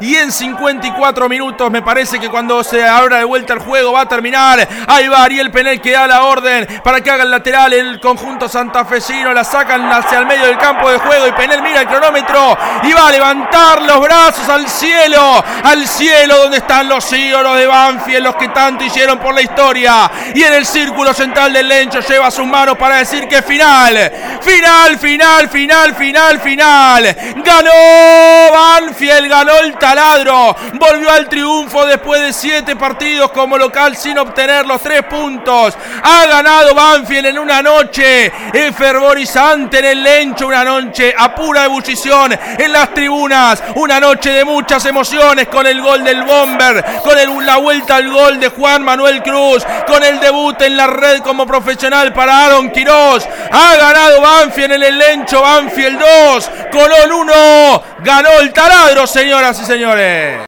Y en 54 minutos me parece que cuando se abra de vuelta el juego va a terminar. Ahí va Ariel Penel que da la orden para que haga el lateral el conjunto santafesino. La sacan hacia el medio del campo de juego y Penel mira el cronómetro y va a levantar los brazos al cielo. Al cielo donde están los ídolos de Banfield, los que tanto hicieron por la historia. Y en el círculo central del Lencho lleva sus manos para decir que final. Final, final, final, final, final. Ganó Banfield, ganó el taladro. Volvió al triunfo después de siete partidos como local sin obtener los tres puntos. Ha ganado Banfield en una noche fervorizante en el Lencho, una noche a pura ebullición en las tribunas, una noche de muchas emociones con el gol del Bomber, con la vuelta al gol de Juan Manuel Cruz, con el debut en la red como profesional para Aaron Quiroz. Ha ganado Banfield en el Lencho, Banfield 2, Colón 1, ganó el taladro, señoras y señores.